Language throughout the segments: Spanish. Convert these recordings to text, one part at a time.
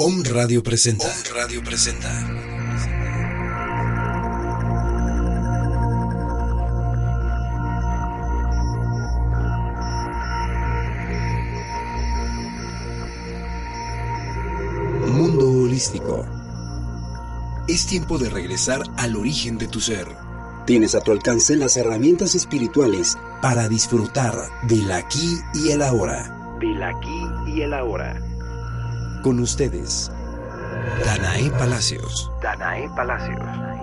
Om Radio presenta. Om Radio presenta. Mundo holístico. Es tiempo de regresar al origen de tu ser. Tienes a tu alcance las herramientas espirituales para disfrutar del aquí y el ahora. Del aquí y el ahora. Con ustedes, Danae Palacios. Danae Palacios.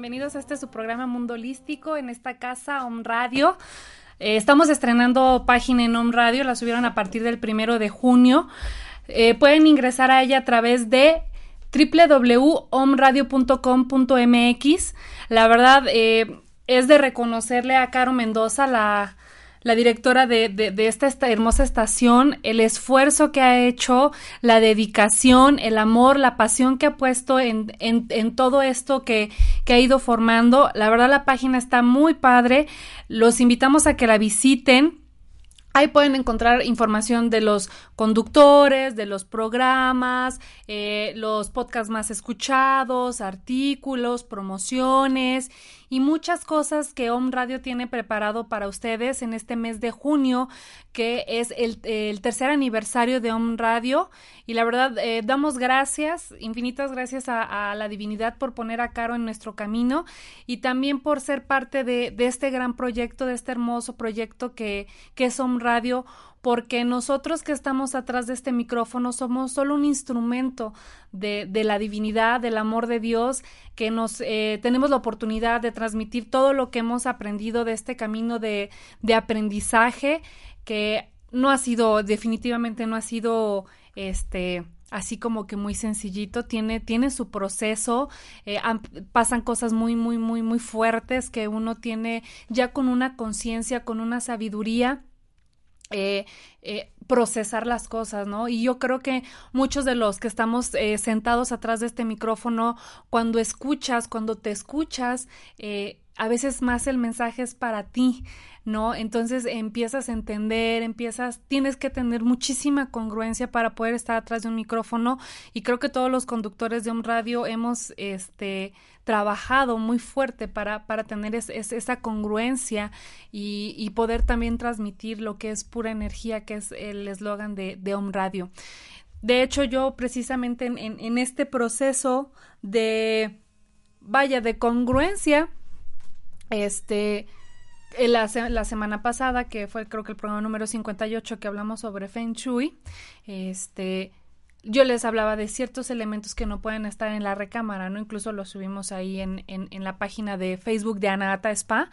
Bienvenidos a este su programa Mundo Holístico en esta casa Om Radio. Eh, estamos estrenando página en Om Radio, la subieron a partir del primero de junio. Eh, pueden ingresar a ella a través de www.omradio.com.mx. La verdad eh, es de reconocerle a Caro Mendoza, la, la directora de, de- de esta, hermosa estación, el esfuerzo que ha hecho, la dedicación, el amor, la pasión que ha puesto en, en- en todo esto que, que ha ido formando. La verdad la página está muy padre. Los invitamos a que la visiten. Ahí pueden encontrar información de los conductores, de los programas, eh, los podcasts más escuchados, artículos, promociones y muchas cosas que Om Radio tiene preparado para ustedes en este mes de junio, que es el, el tercer aniversario de Om Radio. Y la verdad, eh, damos gracias, infinitas gracias a, la divinidad por poner a Caro en nuestro camino y también por ser parte de, de este gran proyecto, de este hermoso proyecto que, que es Om Radio, porque nosotros que estamos atrás de este micrófono somos solo un instrumento de, la divinidad, del amor de Dios, que nos eh, tenemos la oportunidad de transmitir todo lo que hemos aprendido de este camino de, de aprendizaje, que no ha sido, definitivamente no ha sido este así como que muy sencillito, tiene, tiene su proceso, eh, pasan cosas muy, muy, muy, muy fuertes que uno tiene ya con una conciencia, con una sabiduría eh, eh, procesar las cosas, ¿no? Y yo creo que muchos de los que estamos eh, sentados atrás de este micrófono, cuando escuchas, cuando te escuchas, eh, a veces más el mensaje es para ti, ¿no? Entonces empiezas a entender, empiezas, tienes que tener muchísima congruencia para poder estar atrás de un micrófono y creo que todos los conductores de un radio hemos, este, trabajado muy fuerte para, para tener es- es- esa congruencia y, poder también transmitir lo que es pura energía, que es el eslogan de, de Om Radio. De hecho, yo precisamente en, en- en este proceso de, vaya, de congruencia, este, en la, la semana pasada, que fue creo que el programa número 58 que hablamos sobre Feng Shui, este, yo les hablaba de ciertos elementos que no pueden estar en la recámara, ¿no? Incluso lo subimos ahí en, en, en la página de Facebook de Anata Spa.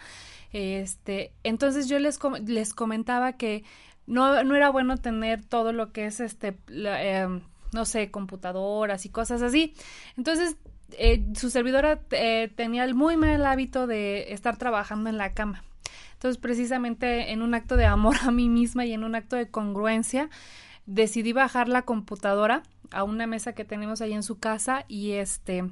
Este, entonces yo les, les comentaba que no, no era bueno tener todo lo que es este, eh, no sé, computadoras y cosas así. Entonces, eh, su servidora eh, tenía el muy mal hábito de estar trabajando en la cama. Entonces, precisamente en un acto de amor a mí misma y en un acto de congruencia, decidí bajar la computadora a una mesa que tenemos ahí en su casa y este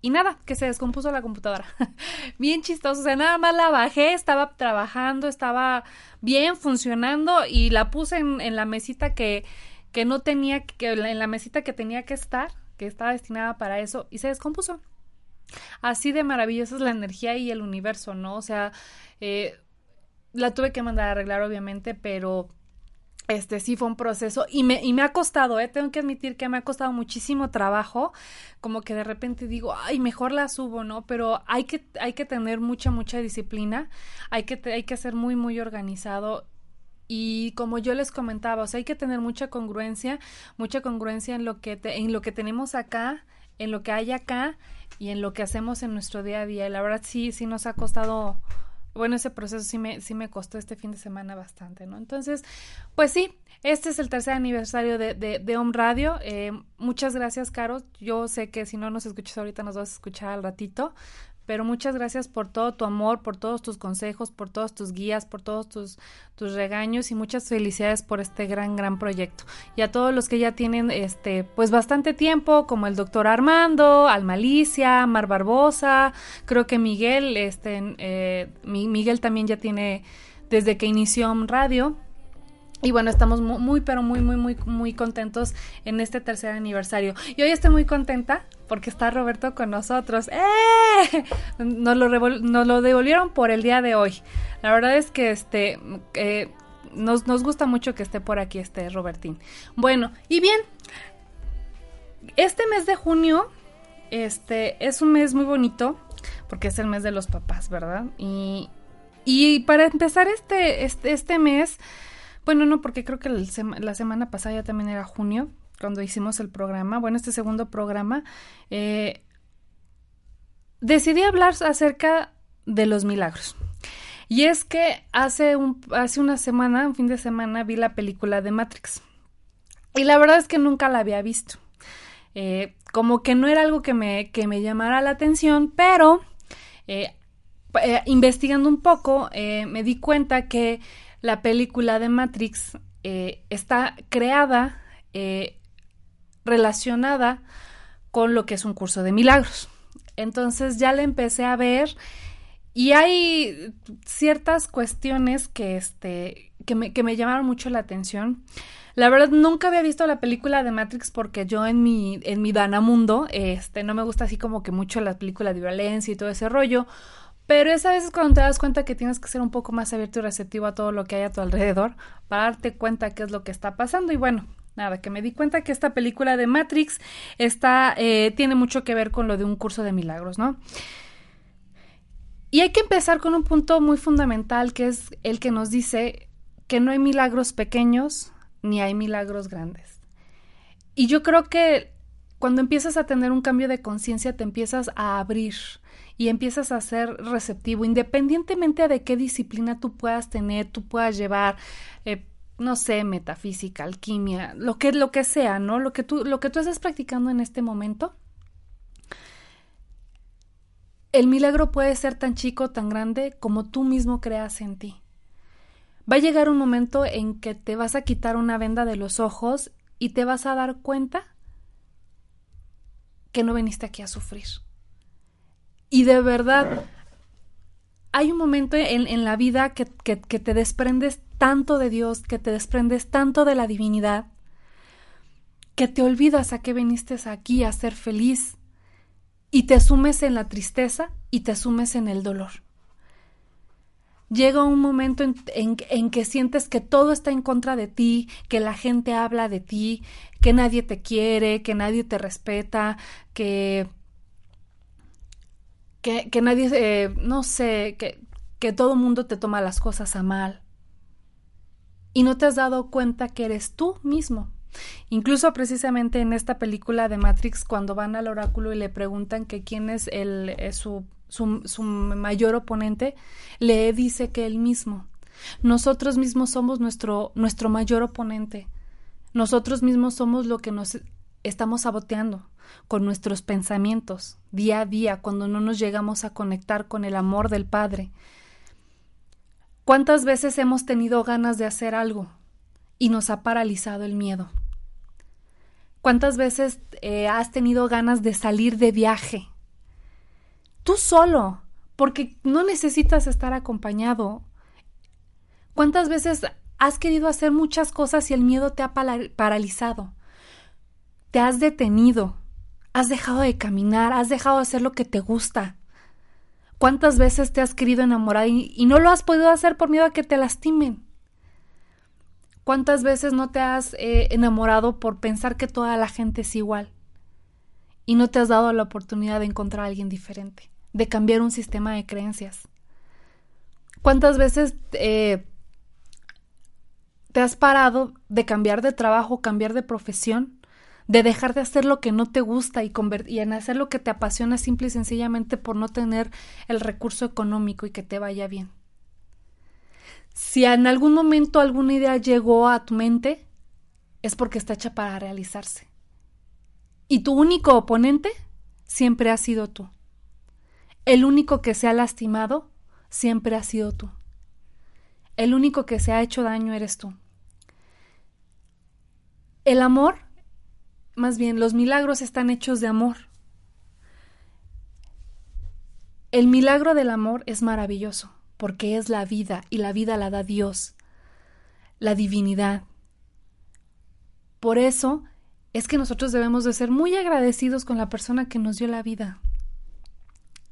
y nada, que se descompuso la computadora. bien chistoso, o sea, nada más la bajé, estaba trabajando, estaba bien funcionando y la puse en, en la mesita que, que no tenía, que en la mesita que tenía que estar, que estaba destinada para eso y se descompuso. Así de maravillosa es la energía y el universo, ¿no? O sea, eh, la tuve que mandar a arreglar, obviamente, pero este sí fue un proceso y me, y me ha costado, ¿eh? tengo que admitir que me ha costado muchísimo trabajo, como que de repente digo, ay, mejor la subo, ¿no? Pero hay que, hay que tener mucha, mucha disciplina, hay que, hay que ser muy, muy organizado y como yo les comentaba, o sea, hay que tener mucha congruencia, mucha congruencia en lo que, te, en lo que tenemos acá, en lo que hay acá y en lo que hacemos en nuestro día a día. Y la verdad sí, sí nos ha costado bueno, ese proceso sí me, sí me costó este fin de semana bastante, ¿no? Entonces, pues sí, este es el tercer aniversario de, de, de Home Radio. Eh, muchas gracias, Caro. Yo sé que si no nos escuchas ahorita, nos vas a escuchar al ratito pero muchas gracias por todo tu amor, por todos tus consejos, por todos tus guías, por todos tus, tus regaños y muchas felicidades por este gran, gran proyecto. Y a todos los que ya tienen este, pues bastante tiempo, como el doctor Armando, Almalicia, Mar Barbosa, creo que Miguel, este, eh, Miguel también ya tiene desde que inició Radio, y bueno, estamos muy, pero muy, muy, muy, muy contentos en este tercer aniversario. Y hoy estoy muy contenta porque está Roberto con nosotros. ¡Eh! Nos lo, devolvieron por el día de hoy. La verdad es que este eh, nos, nos gusta mucho que esté por aquí este Robertín. Bueno, y bien, este mes de junio este, es un mes muy bonito porque es el mes de los papás, ¿verdad? Y, y para empezar este, este, este mes bueno, no, porque creo que la semana pasada ya también era junio, cuando hicimos el programa, bueno, este segundo programa, eh, decidí hablar acerca de los milagros. Y es que hace, un, hace una semana, un fin de semana, vi la película de Matrix. Y la verdad es que nunca la había visto. Eh, como que no era algo que me, que me llamara la atención, pero eh, investigando un poco, me di cuenta que la película de Matrix está creada, relacionada con lo que es un curso de milagros. Entonces ya la empecé a ver y hay ciertas cuestiones que, este, que, me, que me llamaron mucho la atención. La verdad, nunca había visto la película de Matrix porque yo en mi, en mi Danamundo, este, no me gusta así como que mucho la película de violencia y todo ese rollo. Pero es a veces cuando te das cuenta que tienes que ser un poco más abierto y receptivo a todo lo que hay a tu alrededor para darte cuenta qué es lo que está pasando. Y bueno, nada, que me di cuenta que esta película de Matrix está, eh, tiene mucho que ver con lo de un curso de milagros, ¿no? Y hay que empezar con un punto muy fundamental que es el que nos dice que no hay milagros pequeños ni hay milagros grandes. Y yo creo que cuando empiezas a tener un cambio de conciencia te empiezas a abrir y empiezas a ser receptivo, independientemente de qué disciplina tú puedas tener, tú puedas llevar, eh, no sé, metafísica, alquimia, lo que, lo que sea, ¿no? Lo que tú, lo que tú estés practicando en este momento. El milagro puede ser tan chico, tan grande como tú mismo creas en ti. Va a llegar un momento en que te vas a quitar una venda de los ojos y te vas a dar cuenta que no viniste aquí a sufrir. Y de verdad, hay un momento en, la vida que, que, te desprendes tanto de Dios, que te desprendes tanto de la divinidad, que te olvidas a qué viniste aquí a ser feliz y te sumes en la tristeza y te sumes en el dolor. Llega un momento en, que sientes que todo está en contra de ti, que la gente habla de ti, que nadie te quiere, que nadie te respeta, que que, nadie, eh, no sé, que, que todo mundo te toma las cosas a mal. Y no te has dado cuenta que eres tú mismo Incluso precisamente en esta película de Matrix, cuando van al oráculo y le preguntan que quién es el, eh, su, su, su mayor oponente, le dice que él mismo. Nosotros mismos somos nuestro, nuestro mayor oponente. Nosotros mismos somos lo que nos estamos saboteando con nuestros pensamientos día a día cuando no nos llegamos a conectar con el amor del Padre. ¿Cuántas veces hemos tenido ganas de hacer algo y nos ha paralizado el miedo? ¿Cuántas veces eh, has tenido ganas de salir de viaje? Tú solo, porque no necesitas estar acompañado. ¿Cuántas veces has querido hacer muchas cosas y el miedo te ha paralizado? Te has detenido, has dejado de caminar, has dejado de hacer lo que te gusta. ¿Cuántas veces te has querido enamorar y, no lo has podido hacer por miedo a que te lastimen? ¿Cuántas veces no te has eh, enamorado por pensar que toda la gente es igual? Y no te has dado la oportunidad de encontrar a alguien diferente, de cambiar un sistema de creencias. ¿Cuántas veces eh, te has parado de cambiar de trabajo, cambiar de profesión, de dejar de hacer lo que no te gusta y, en hacer lo que te apasiona simple y sencillamente por no tener el recurso económico y que te vaya bien? Si en algún momento alguna idea llegó a tu mente, es porque está hecha para realizarse. Y tu único oponente siempre ha sido tú. El único que se ha lastimado siempre ha sido tú. El único que se ha hecho daño eres tú. El amor, más bien, los milagros están hechos de amor. El milagro del amor es maravilloso porque es la vida y la vida la da Dios, la divinidad. Por eso es que nosotros debemos de ser muy agradecidos con la persona que nos dio la vida.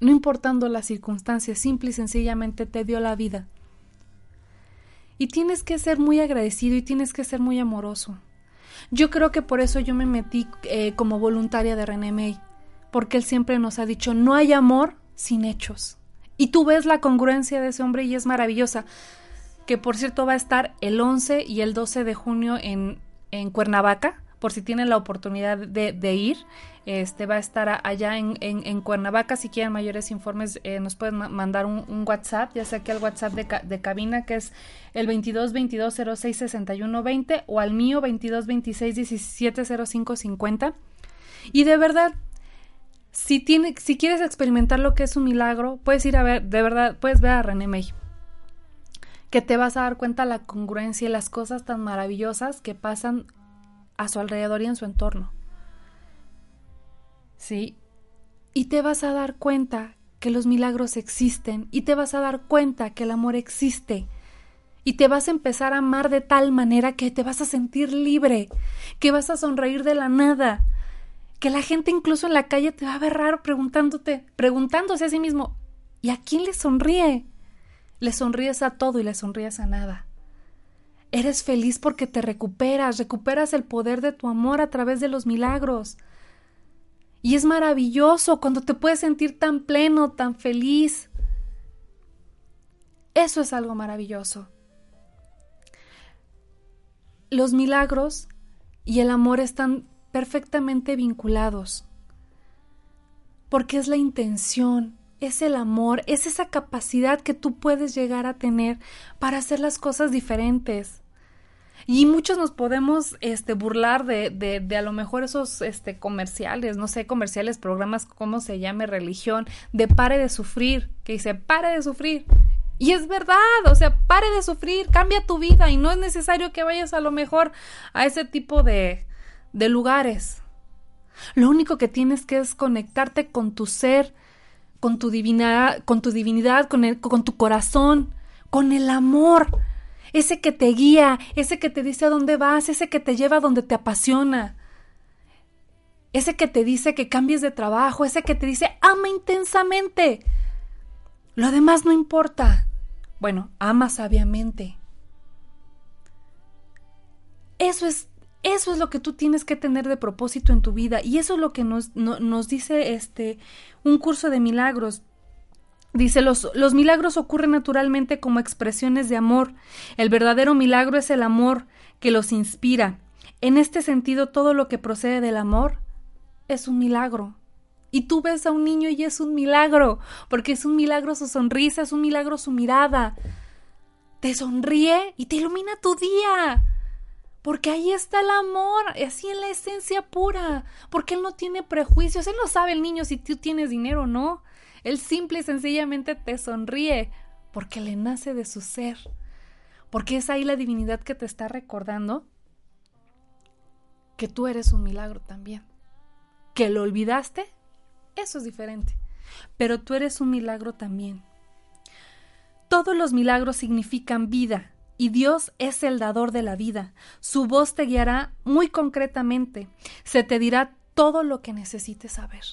No importando las circunstancias, simple y sencillamente te dio la vida. Y tienes que ser muy agradecido y tienes que ser muy amoroso. Yo creo que por eso yo me metí eh, como voluntaria de René May, porque él siempre nos ha dicho, no hay amor sin hechos. Y tú ves la congruencia de ese hombre y es maravillosa. Que por cierto va a estar el 11 y el 12 de junio en, en Cuernavaca, por si tienen la oportunidad de, ir. Este va a estar allá en, Cuernavaca. Si quieren mayores informes, eh, nos pueden mandar un, WhatsApp, ya sea que al WhatsApp de, cabina, que es el 22 22 06 61 20, o al mío 22 26 17 05 50. Y de verdad, si, tiene, si quieres experimentar lo que es un milagro, puedes ir a ver, de verdad, puedes ver a René May. Que te vas a dar cuenta la congruencia y las cosas tan maravillosas que pasan a su alrededor y en su entorno. ¿Sí? Y te vas a dar cuenta que los milagros existen y te vas a dar cuenta que el amor existe. Y te vas a empezar a amar de tal manera que te vas a sentir libre, que vas a sonreír de la nada, que la gente incluso en la calle te va a ver raro preguntándote, preguntándose a sí mismo, ¿y a quién le sonríe? Le sonríes a todo y le sonríes a nada. Eres feliz porque te recuperas, recuperas el poder de tu amor a través de los milagros. Y es maravilloso cuando te puedes sentir tan pleno, tan feliz. Eso es algo maravilloso. Los milagros y el amor están perfectamente vinculados. Porque es la intención, es el amor, es esa capacidad que tú puedes llegar a tener para hacer las cosas diferentes. Y muchos nos podemos este, burlar de, de, a lo mejor esos este, comerciales, no sé, comerciales, programas, como se llame, religión, de pare de sufrir, que dice, pare de sufrir. Y es verdad, o sea, pare de sufrir, cambia tu vida y no es necesario que vayas a lo mejor a ese tipo de, de lugares. Lo único que tienes que es conectarte con tu ser, con tu divinidad, con tu divinidad, con, el, con tu corazón, con el amor, ese que te guía, ese que te dice a dónde vas, ese que te lleva a donde te apasiona, ese que te dice que cambies de trabajo, ese que te dice ama intensamente. Lo demás no importa. Bueno, ama sabiamente. Eso es eso es lo que tú tienes que tener de propósito en tu vida y eso es lo que nos, nos dice este un curso de milagros. Dice, los, los milagros ocurren naturalmente como expresiones de amor. El verdadero milagro es el amor que los inspira. En este sentido, todo lo que procede del amor es un milagro. Y tú ves a un niño y es un milagro, porque es un milagro su sonrisa, es un milagro su mirada. Te sonríe y te ilumina tu día. Porque ahí está el amor, así en la esencia pura. Porque él no tiene prejuicios, él no sabe el niño si tú tienes dinero o no. Él simple y sencillamente te sonríe porque le nace de su ser. Porque es ahí la divinidad que te está recordando que tú eres un milagro también. Que lo olvidaste, eso es diferente. Pero tú eres un milagro también. Todos los milagros significan vida y Dios es el dador de la vida. Su voz te guiará muy concretamente. Se te dirá todo lo que necesites saber.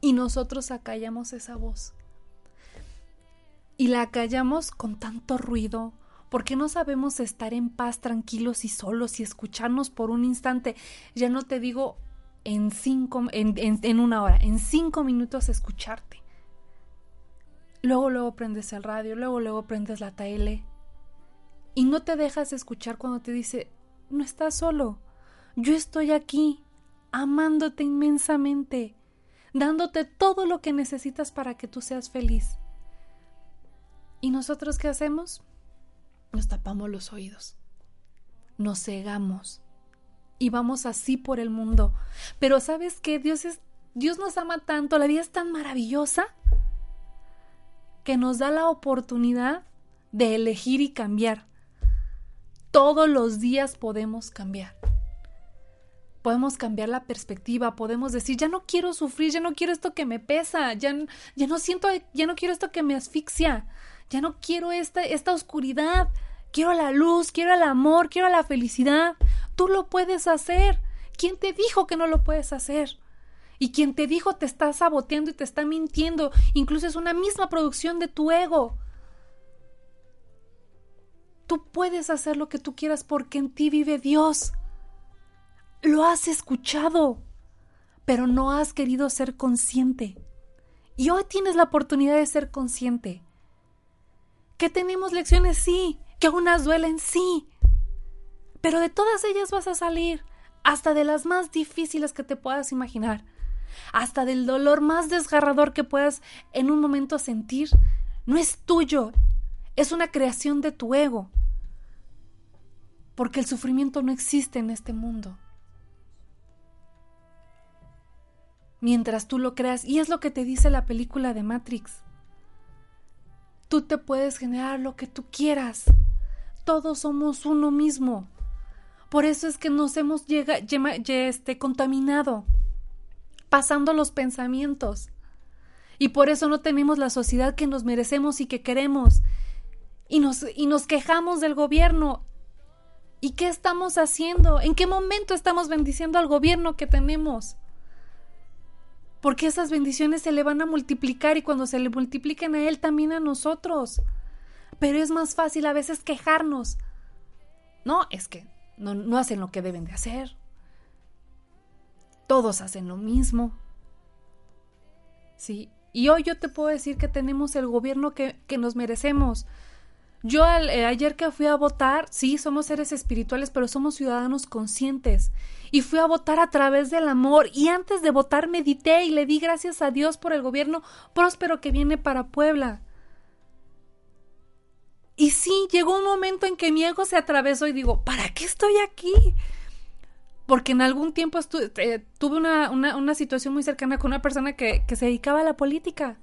Y nosotros acallamos esa voz. Y la acallamos con tanto ruido, porque no sabemos estar en paz, tranquilos y solos y escucharnos por un instante. Ya no te digo en cinco, en, en una hora, en cinco minutos escucharte. Luego, luego prendes el radio, luego, luego prendes la tele, y no te dejas escuchar cuando te dice, no estás solo, yo estoy aquí, amándote inmensamente, dándote todo lo que necesitas para que tú seas feliz. ¿Y nosotros qué hacemos? Nos tapamos los oídos, nos cegamos y vamos así por el mundo. Pero ¿sabes qué? Dios es Dios nos ama tanto, la vida es tan maravillosa que nos da la oportunidad de elegir y cambiar todos los días podemos cambiar. Podemos cambiar la perspectiva, podemos decir, ya no quiero sufrir, ya no quiero esto que me pesa, ya, ya no siento, ya no quiero esto que me asfixia, ya no quiero esta, esta oscuridad, quiero la luz, quiero el amor, quiero la felicidad. Tú lo puedes hacer. ¿Quién te dijo que no lo puedes hacer? Y quien te dijo te está saboteando y te está mintiendo, incluso es una misma producción de tu ego. Tú puedes hacer lo que tú quieras porque en ti vive Dios. Lo has escuchado, pero no has querido ser consciente. Y hoy tienes la oportunidad de ser consciente. Que tenemos lecciones, sí, que unas duelen, sí. Pero de todas ellas vas a salir, hasta de las más difíciles que te puedas imaginar, hasta del dolor más desgarrador que puedas en un momento sentir. No es tuyo, es una creación de tu ego porque el sufrimiento no existe en este mundo. Mientras tú lo creas, y es lo que te dice la película de Matrix. Tú te puedes generar lo que tú quieras. Todos somos uno mismo. Por eso es que nos hemos llega, este, contaminado, pasando los pensamientos. Y por eso no tenemos la sociedad que nos merecemos y que queremos. Y nos, y nos quejamos del gobierno ¿Y qué estamos haciendo? ¿En qué momento estamos bendiciendo al gobierno que tenemos? Porque esas bendiciones se le van a multiplicar y cuando se le multipliquen a él también a nosotros. Pero es más fácil a veces quejarnos. No, es que no, no hacen lo que deben de hacer. Todos hacen lo mismo. Sí, y hoy yo te puedo decir que tenemos el gobierno que, que nos merecemos. Yo eh, ayer que fui a votar, sí, somos seres espirituales, pero somos ciudadanos conscientes. Y fui a votar a través del amor. Y antes de votar medité y le di gracias a Dios por el gobierno próspero que viene para Puebla. Y sí, llegó un momento en que mi ego se atravesó y digo, ¿para qué estoy aquí? Porque en algún tiempo eh, tuve una, situación muy cercana con una persona que se dedicaba a la política.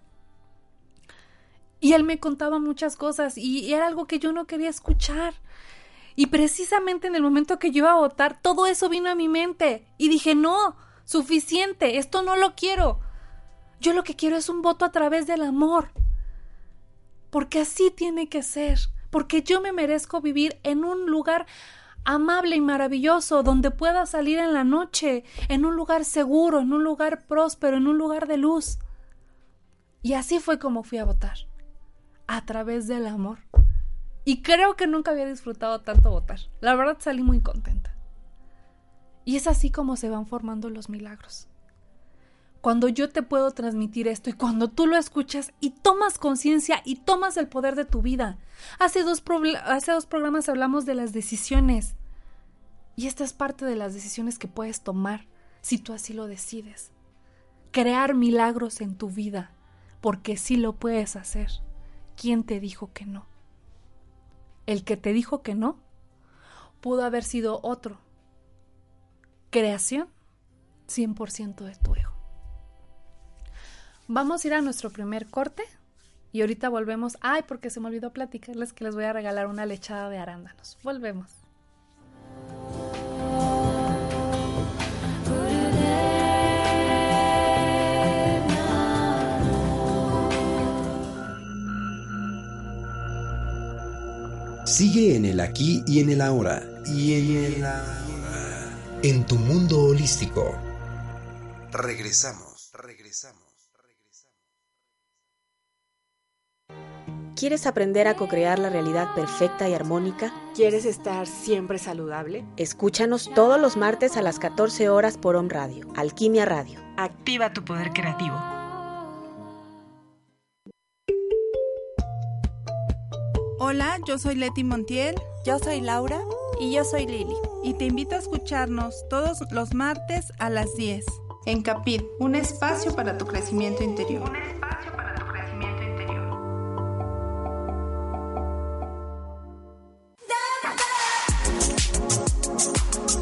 Y él me contaba muchas cosas y era algo que yo no quería escuchar. Y precisamente en el momento que yo iba a votar, todo eso vino a mi mente. Y dije, no, suficiente, esto no lo quiero. Yo lo que quiero es un voto a través del amor. Porque así tiene que ser. Porque yo me merezco vivir en un lugar amable y maravilloso, donde pueda salir en la noche, en un lugar seguro, en un lugar próspero, en un lugar de luz. Y así fue como fui a votar a través del amor. Y creo que nunca había disfrutado tanto votar. La verdad salí muy contenta. Y es así como se van formando los milagros. Cuando yo te puedo transmitir esto y cuando tú lo escuchas y tomas conciencia y tomas el poder de tu vida. Hace dos, hace dos programas hablamos de las decisiones. Y esta es parte de las decisiones que puedes tomar si tú así lo decides. Crear milagros en tu vida, porque sí lo puedes hacer. ¿Quién te dijo que no? El que te dijo que no pudo haber sido otro. Creación 100% de tu ego. Vamos a ir a nuestro primer corte y ahorita volvemos. Ay, porque se me olvidó platicarles que les voy a regalar una lechada de arándanos. Volvemos. Sigue en el aquí y en el ahora. Y en el ahora. En tu mundo holístico. Regresamos, regresamos. ¿Quieres aprender a co-crear la realidad perfecta y armónica? ¿Quieres estar siempre saludable? Escúchanos todos los martes a las 14 horas por Om Radio, Alquimia Radio. Activa tu poder creativo. Hola, yo soy Leti Montiel Yo soy Laura Y yo soy Lili. y te invito a escucharnos todos los martes a las 10 en Capit, un espacio para tu crecimiento interior. espacio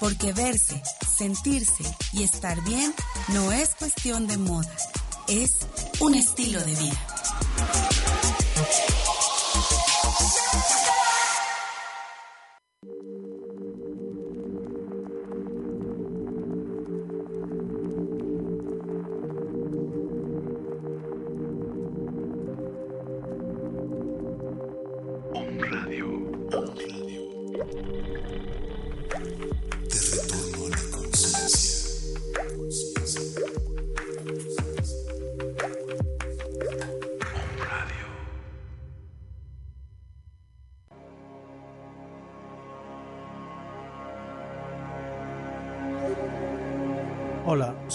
Porque verse, sentirse y estar bien no es cuestión de moda, es un estilo de vida.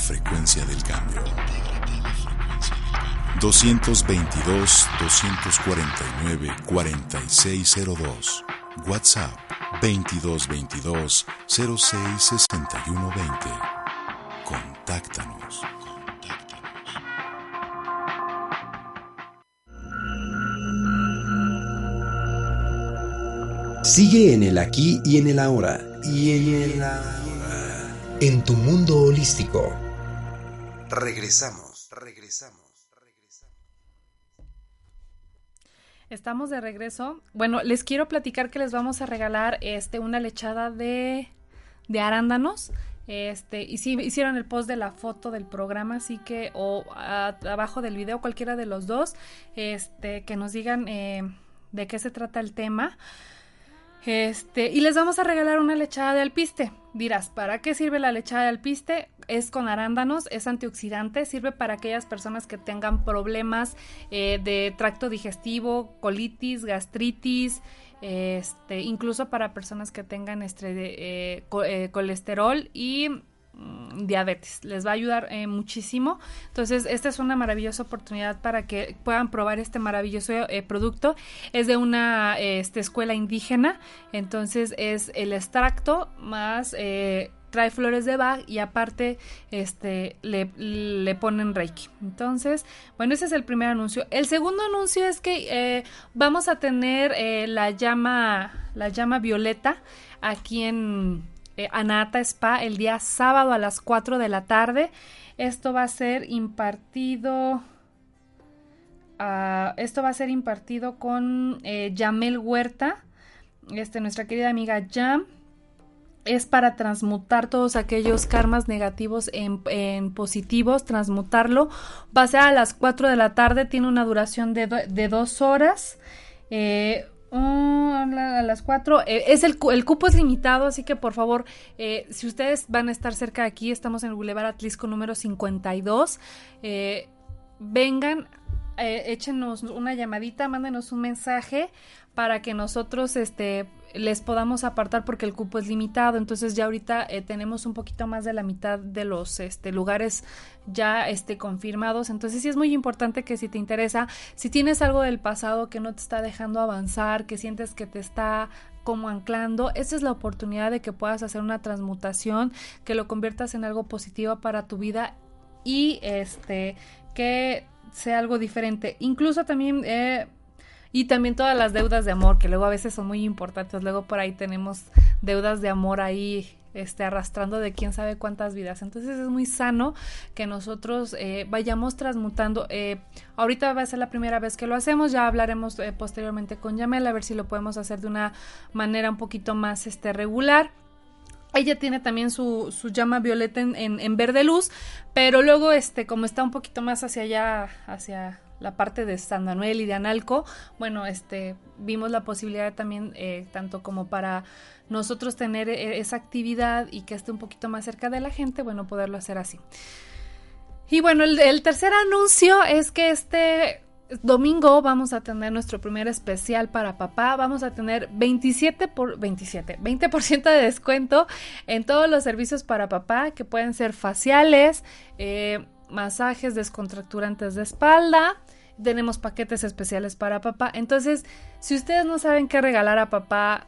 Frecuencia del cambio. 222 249 4602. WhatsApp 2222 066120. Contáctanos. Sigue en el aquí y en el ahora. Y en el ahora. En tu mundo holístico. Regresamos, regresamos. Estamos de regreso. Bueno, les quiero platicar que les vamos a regalar este una lechada de, de arándanos. Este, y sí, hicieron el post de la foto del programa, así que, o abajo del video, cualquiera de los dos, este, que nos digan eh, de qué se trata el tema. Este, y les vamos a regalar una lechada de alpiste. Dirás, ¿para qué sirve la lechada de alpiste? Es con arándanos, es antioxidante, sirve para aquellas personas que tengan problemas eh, de tracto digestivo, colitis, gastritis, este, incluso para personas que tengan este, eh, eh, colesterol y mm, diabetes. Les va a ayudar muchísimo. Entonces, esta es una maravillosa oportunidad para que puedan probar este maravilloso producto. Es de una este, escuela indígena. Entonces, es el extracto más... trae flores de Bach y aparte este le, le ponen Reiki. Entonces, bueno, ese es el primer anuncio. El segundo anuncio es que eh, vamos a tener eh, la llama la llama violeta aquí en eh, Anata Spa el día sábado a las 4 de la tarde. Esto va a ser impartido ah, esto va a ser impartido con Yamel Huerta, este, nuestra querida amiga Jam es para transmutar todos aquellos karmas negativos en, positivos, transmutarlo. Va a ser a las 4 de la tarde, tiene una duración de, de dos horas. Eh, oh, a las 4. Eh, es el, el, cupo es limitado, así que por favor, eh, si ustedes van a estar cerca de aquí, estamos en el Boulevard Atlisco número 52. vengan, échenos una llamadita, mándenos un mensaje para que nosotros este les podamos apartar porque el cupo es limitado. Entonces ya ahorita eh, tenemos un poquito más de la mitad de los este, lugares ya este, confirmados. Entonces sí es muy importante que si te interesa, si tienes algo del pasado que no te está dejando avanzar, que sientes que te está como anclando, esa es la oportunidad de que puedas hacer una transmutación, que lo conviertas en algo positivo para tu vida y este que sea algo diferente. Incluso también eh, y también todas las deudas de amor, que luego a veces son muy importantes. Luego por ahí tenemos deudas de amor ahí este, arrastrando de quién sabe cuántas vidas. Entonces es muy sano que nosotros eh, vayamos transmutando. Eh, ahorita va a ser la primera vez que lo hacemos, ya hablaremos eh, posteriormente con Yamel a ver si lo podemos hacer de una manera un poquito más este, regular. Ella tiene también su, su llama violeta en, en, en, verde luz, pero luego, este, como está un poquito más hacia allá, hacia la parte de San Manuel y de Analco, bueno, este, vimos la posibilidad también, eh, tanto como para nosotros tener eh, esa actividad y que esté un poquito más cerca de la gente, bueno, poderlo hacer así. Y bueno, el, tercer anuncio es que este domingo vamos a tener nuestro primer especial para papá. Vamos a tener 27 por 27, 20% de descuento en todos los servicios para papá que pueden ser faciales, eh, masajes descontracturantes de espalda, tenemos paquetes especiales para papá. Entonces, si ustedes no saben qué regalar a papá,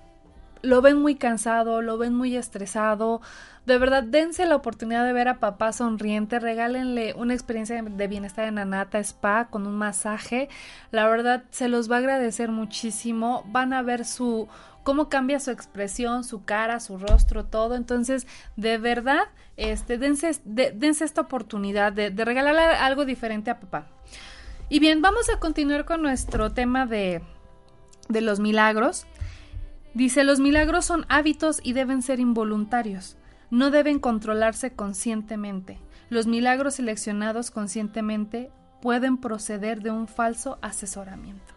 lo ven muy cansado, lo ven muy estresado, de verdad dense la oportunidad de ver a papá sonriente, regálenle una experiencia de bienestar en Anata Spa con un masaje. La verdad se los va a agradecer muchísimo. Van a ver su cómo cambia su expresión, su cara, su rostro, todo. Entonces, de verdad, este, dense, dense esta oportunidad de, de regalarle algo diferente a papá. Y bien, vamos a continuar con nuestro tema de, de los milagros. Dice, los milagros son hábitos y deben ser involuntarios. No deben controlarse conscientemente. Los milagros seleccionados conscientemente pueden proceder de un falso asesoramiento.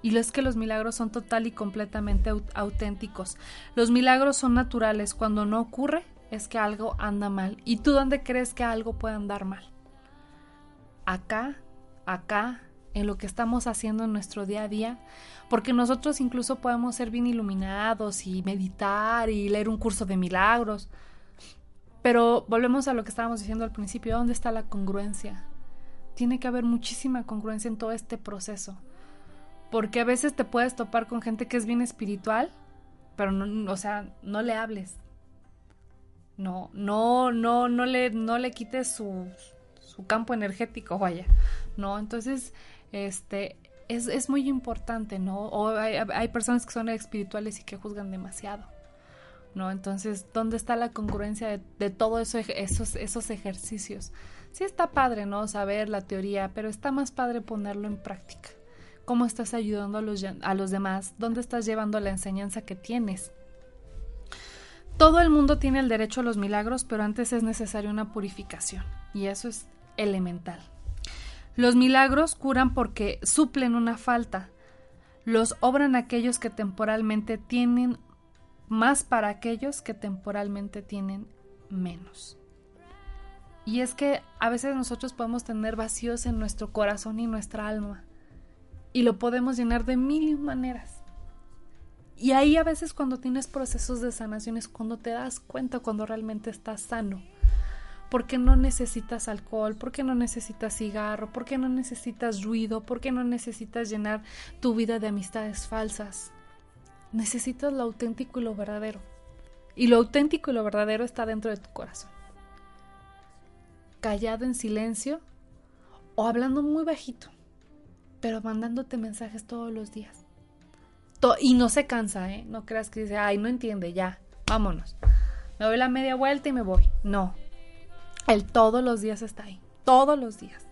Y lo es que los milagros son total y completamente auténticos. Los milagros son naturales. Cuando no ocurre, es que algo anda mal. ¿Y tú dónde crees que algo puede andar mal? Acá acá, en lo que estamos haciendo en nuestro día a día, porque nosotros incluso podemos ser bien iluminados y meditar y leer un curso de milagros. Pero volvemos a lo que estábamos diciendo al principio, ¿dónde está la congruencia? Tiene que haber muchísima congruencia en todo este proceso. Porque a veces te puedes topar con gente que es bien espiritual, pero no, o sea, no le hables. No, no, no, no le, no le quites su, su campo energético, vaya. ¿no? Entonces, este, es, es muy importante, ¿no? O hay, hay, personas que son espirituales y que juzgan demasiado, ¿no? Entonces, ¿dónde está la congruencia de, de todo eso, esos, esos ejercicios? Sí está padre, ¿no? Saber la teoría, pero está más padre ponerlo en práctica. ¿Cómo estás ayudando a los, a los demás? ¿Dónde estás llevando la enseñanza que tienes? Todo el mundo tiene el derecho a los milagros, pero antes es necesaria una purificación. Y eso es elemental. Los milagros curan porque suplen una falta. Los obran aquellos que temporalmente tienen más para aquellos que temporalmente tienen menos. Y es que a veces nosotros podemos tener vacíos en nuestro corazón y nuestra alma. Y lo podemos llenar de mil maneras. Y ahí a veces cuando tienes procesos de sanación es cuando te das cuenta cuando realmente estás sano ¿Por qué no necesitas alcohol? ¿Por qué no necesitas cigarro? ¿Por qué no necesitas ruido? ¿Por qué no necesitas llenar tu vida de amistades falsas? Necesitas lo auténtico y lo verdadero. Y lo auténtico y lo verdadero está dentro de tu corazón. Callado en silencio o hablando muy bajito, pero mandándote mensajes todos los días. To- y no se cansa, ¿eh? No creas que dice, ay, no entiende, ya, vámonos. Me doy la media vuelta y me voy. No. Él todos los días está ahí. Todos los días.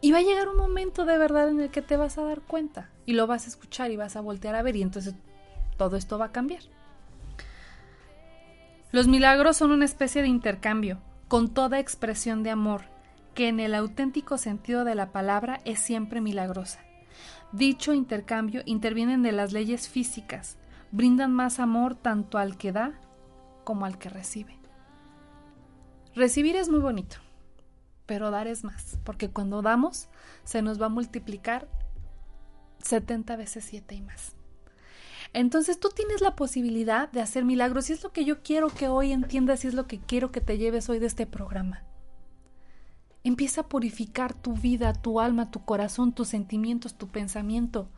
Y va a llegar un momento de verdad en el que te vas a dar cuenta y lo vas a escuchar y vas a voltear a ver y entonces todo esto va a cambiar. Los milagros son una especie de intercambio con toda expresión de amor que en el auténtico sentido de la palabra es siempre milagrosa. Dicho intercambio intervienen de las leyes físicas, brindan más amor tanto al que da como al que recibe. Recibir es muy bonito, pero dar es más, porque cuando damos se nos va a multiplicar 70 veces 7 y más. Entonces tú tienes la posibilidad de hacer milagros y es lo que yo quiero que hoy entiendas y es lo que quiero que te lleves hoy de este programa. Empieza a purificar tu vida, tu alma, tu corazón, tus sentimientos, tu pensamiento.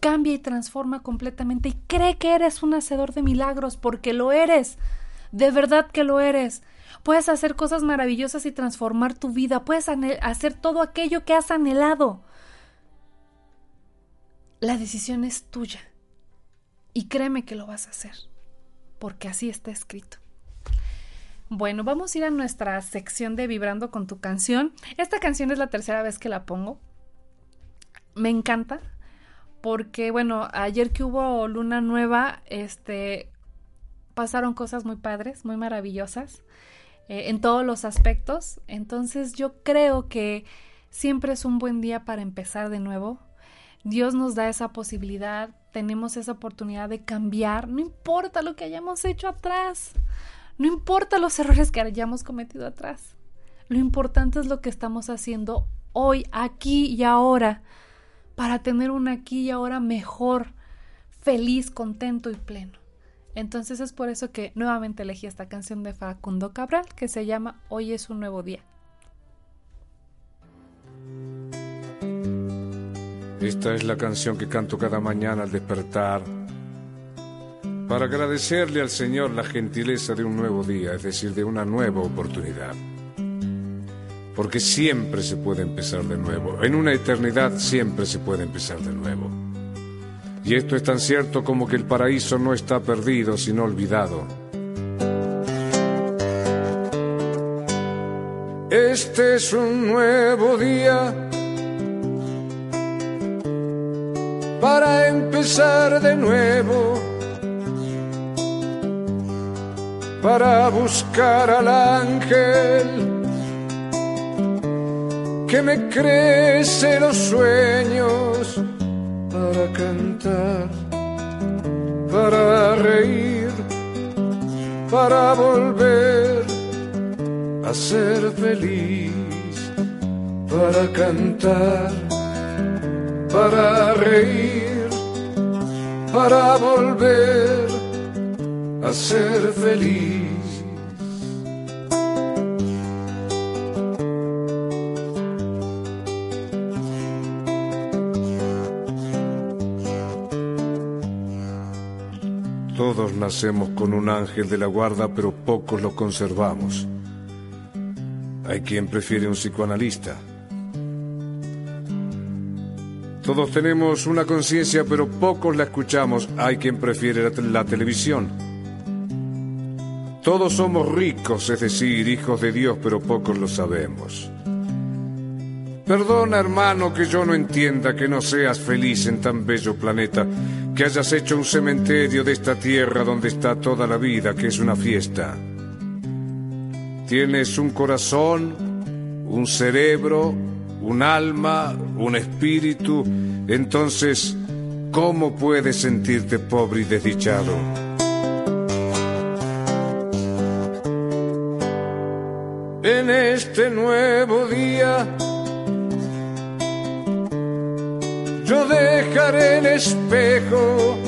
Cambia y transforma completamente y cree que eres un hacedor de milagros porque lo eres. De verdad que lo eres. Puedes hacer cosas maravillosas y transformar tu vida. Puedes hacer todo aquello que has anhelado. La decisión es tuya. Y créeme que lo vas a hacer. Porque así está escrito. Bueno, vamos a ir a nuestra sección de Vibrando con tu canción. Esta canción es la tercera vez que la pongo. Me encanta. Porque, bueno, ayer que hubo luna nueva, este, pasaron cosas muy padres, muy maravillosas, eh, en todos los aspectos. Entonces yo creo que siempre es un buen día para empezar de nuevo. Dios nos da esa posibilidad, tenemos esa oportunidad de cambiar, no importa lo que hayamos hecho atrás, no importa los errores que hayamos cometido atrás. Lo importante es lo que estamos haciendo hoy, aquí y ahora, para tener un aquí y ahora mejor, feliz, contento y pleno. Entonces es por eso que nuevamente elegí esta canción de Facundo Cabral que se llama Hoy es un nuevo día. Esta es la canción que canto cada mañana al despertar para agradecerle al Señor la gentileza de un nuevo día, es decir, de una nueva oportunidad. Porque siempre se puede empezar de nuevo, en una eternidad siempre se puede empezar de nuevo. Y esto es tan cierto como que el paraíso no está perdido, sino olvidado. Este es un nuevo día para empezar de nuevo, para buscar al ángel que me crece los sueños para reír, para volver a ser feliz, para cantar, para reír, para volver a ser feliz. Todos nacemos con un ángel de la guarda, pero pocos lo conservamos. Hay quien prefiere un psicoanalista. Todos tenemos una conciencia, pero pocos la escuchamos. Hay quien prefiere la, te- la televisión. Todos somos ricos, es decir, hijos de Dios, pero pocos lo sabemos. Perdona, hermano, que yo no entienda que no seas feliz en tan bello planeta, que hayas hecho un cementerio de esta tierra donde está toda la vida, que es una fiesta. Tienes un corazón, un cerebro, un alma, un espíritu, entonces, ¿cómo puedes sentirte pobre y desdichado? En este nuevo día, yo dejaré el espejo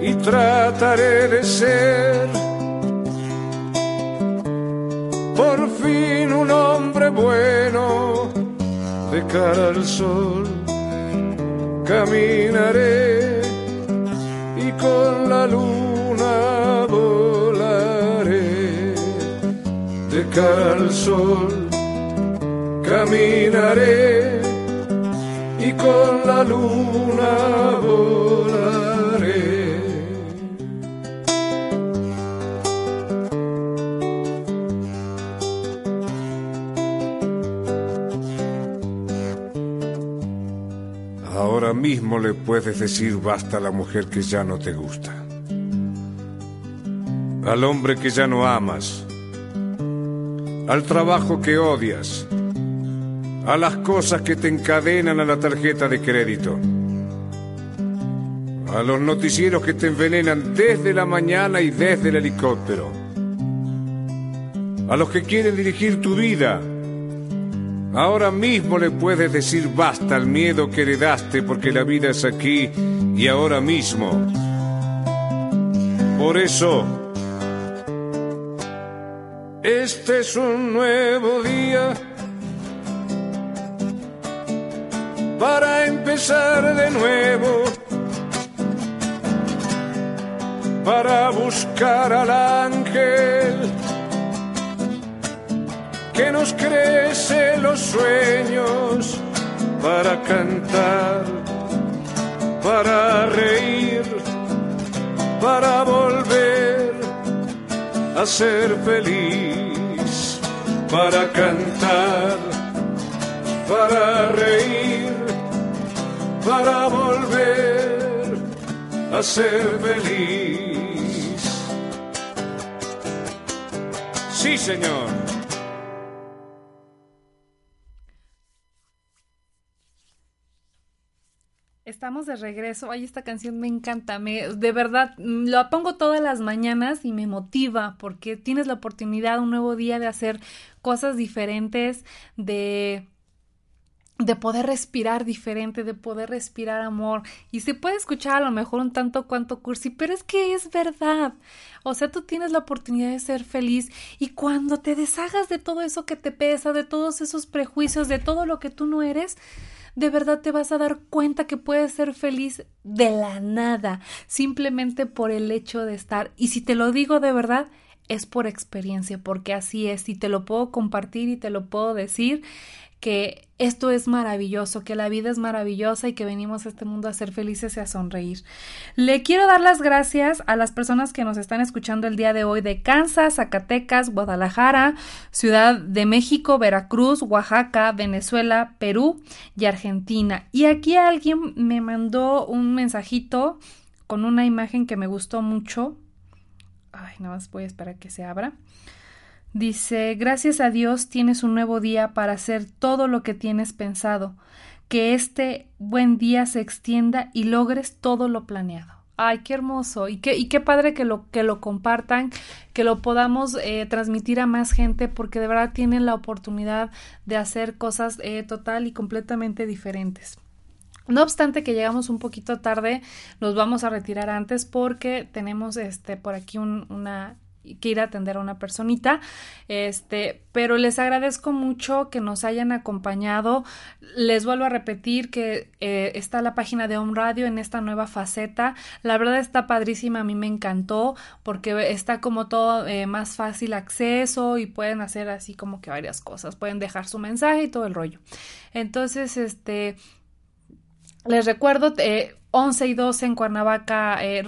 y trataré de ser por fin un hombre bueno de cara al sol. Caminaré y con la luna volaré de cara al sol caminaré con la luna. Ahora mismo le puedes decir basta a la mujer que ya no te gusta, al hombre que ya no amas, al trabajo que odias, a las cosas que te encadenan a la tarjeta de crédito, a los noticieros que te envenenan desde la mañana y desde el helicóptero, a los que quieren dirigir tu vida. Ahora mismo le puedes decir basta al miedo que heredaste porque la vida es aquí y ahora mismo. Por eso, este es un nuevo día para empezar de nuevo, para buscar al ángel que nos crece los sueños, para cantar, para reír, para volver a ser feliz, para cantar, para reír para volver a ser feliz. Sí, Señor. Estamos de regreso. Ay, esta canción me encanta. Me, de verdad, mm, la pongo todas las mañanas y me motiva porque tienes la oportunidad un nuevo día de hacer cosas diferentes, de de poder respirar diferente, de poder respirar amor. Y se puede escuchar a lo mejor un tanto cuanto cursi, pero es que es verdad. O sea, tú tienes la oportunidad de ser feliz y cuando te deshagas de todo eso que te pesa, de todos esos prejuicios, de todo lo que tú no eres, de verdad te vas a dar cuenta que puedes ser feliz de la nada, simplemente por el hecho de estar. Y si te lo digo de verdad, es por experiencia, porque así es, y te lo puedo compartir y te lo puedo decir que esto es maravilloso, que la vida es maravillosa y que venimos a este mundo a ser felices y a sonreír. Le quiero dar las gracias a las personas que nos están escuchando el día de hoy de Kansas, Zacatecas, Guadalajara, Ciudad de México, Veracruz, Oaxaca, Venezuela, Perú y Argentina. Y aquí alguien me mandó un mensajito con una imagen que me gustó mucho. Ay, nada más voy a esperar que se abra. Dice, gracias a Dios tienes un nuevo día para hacer todo lo que tienes pensado, que este buen día se extienda y logres todo lo planeado. Ay, qué hermoso y qué, y qué padre que lo, que lo compartan, que lo podamos eh, transmitir a más gente porque de verdad tienen la oportunidad de hacer cosas eh, total y completamente diferentes. No obstante que llegamos un poquito tarde, nos vamos a retirar antes porque tenemos este por aquí un, una que ir a atender a una personita. Este, pero les agradezco mucho que nos hayan acompañado. Les vuelvo a repetir que eh, está la página de Home Radio en esta nueva faceta. La verdad está padrísima, a mí me encantó porque está como todo eh, más fácil acceso y pueden hacer así como que varias cosas. Pueden dejar su mensaje y todo el rollo. Entonces, este, les recuerdo, eh, 11 y 12 en Cuernavaca, eh.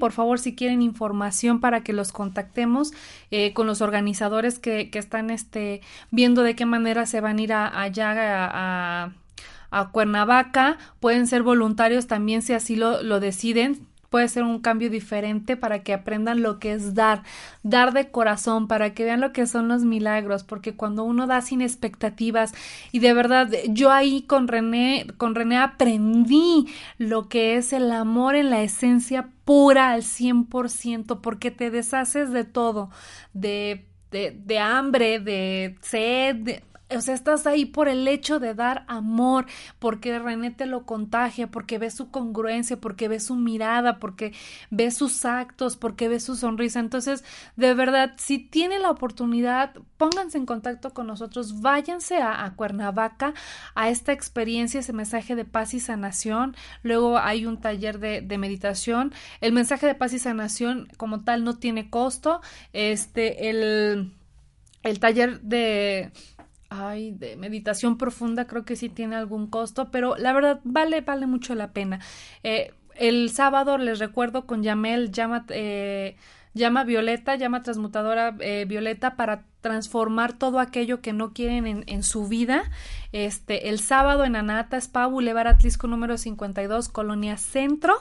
Por favor, si quieren información para que los contactemos eh, con los organizadores que, que, están este, viendo de qué manera se van a ir allá a, a, Cuernavaca, pueden ser voluntarios también si así lo, lo deciden puede ser un cambio diferente para que aprendan lo que es dar, dar de corazón, para que vean lo que son los milagros, porque cuando uno da sin expectativas y de verdad yo ahí con René, con René aprendí lo que es el amor en la esencia pura al 100%, porque te deshaces de todo, de, de, de hambre, de sed, o sea, estás ahí por el hecho de dar amor, porque René te lo contagia, porque ves su congruencia, porque ves su mirada, porque ves sus actos, porque ves su sonrisa. Entonces, de verdad, si tienen la oportunidad, pónganse en contacto con nosotros, váyanse a, Cuernavaca, a esta experiencia, ese mensaje de paz y sanación. Luego hay un taller de, de meditación. El mensaje de paz y sanación como tal no tiene costo. Este, el, el taller de ay, de meditación profunda creo que sí tiene algún costo, pero la verdad vale, vale mucho la pena. Eh, el sábado les recuerdo con Yamel, llama, eh, llama Violeta, llama transmutadora eh, Violeta para transformar todo aquello que no quieren en, su vida. Este, el sábado en Anata, Spa Boulevard Atlisco número 52, Colonia Centro,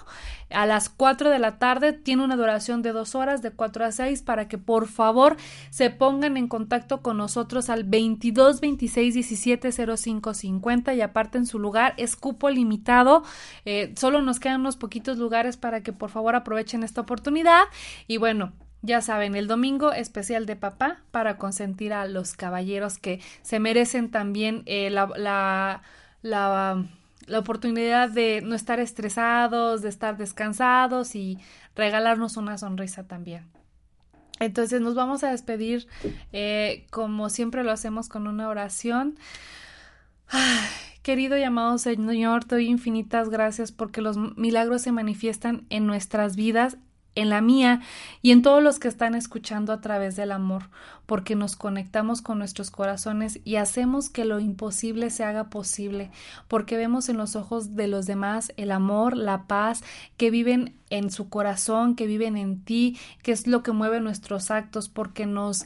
a las 4 de la tarde. Tiene una duración de dos horas, de 4 a 6, para que por favor se pongan en contacto con nosotros al 22 26 17 05 50 y aparten su lugar. Es cupo limitado. Eh, solo nos quedan unos poquitos lugares para que por favor aprovechen esta oportunidad. Y bueno, ya saben, el domingo especial de papá para consentir a los caballeros que se merecen también eh, la, la, la, oportunidad de no estar estresados, de estar descansados y regalarnos una sonrisa también. Entonces nos vamos a despedir eh, como siempre lo hacemos con una oración. Querido y amado Señor, te doy infinitas gracias porque los milagros se manifiestan en nuestras vidas en la mía y en todos los que están escuchando a través del amor, porque nos conectamos con nuestros corazones y hacemos que lo imposible se haga posible, porque vemos en los ojos de los demás el amor, la paz que viven en su corazón, que viven en ti, que es lo que mueve nuestros actos, porque nos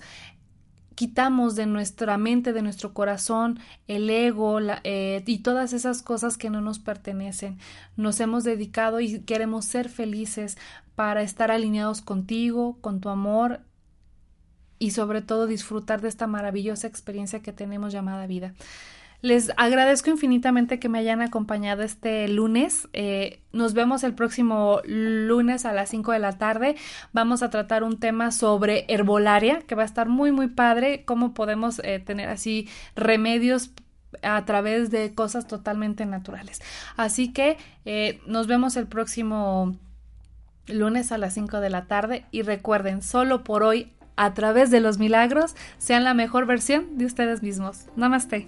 quitamos de nuestra mente, de nuestro corazón, el ego eh, y todas esas cosas que no nos pertenecen. Nos hemos dedicado y queremos ser felices para estar alineados contigo, con tu amor y sobre todo disfrutar de esta maravillosa experiencia que tenemos llamada vida. Les agradezco infinitamente que me hayan acompañado este lunes. Eh, nos vemos el próximo lunes a las 5 de la tarde. Vamos a tratar un tema sobre herbolaria, que va a estar muy, muy padre. Cómo podemos eh, tener así remedios a través de cosas totalmente naturales. Así que eh, nos vemos el próximo lunes a las 5 de la tarde. Y recuerden, solo por hoy, a través de los milagros, sean la mejor versión de ustedes mismos. Namaste.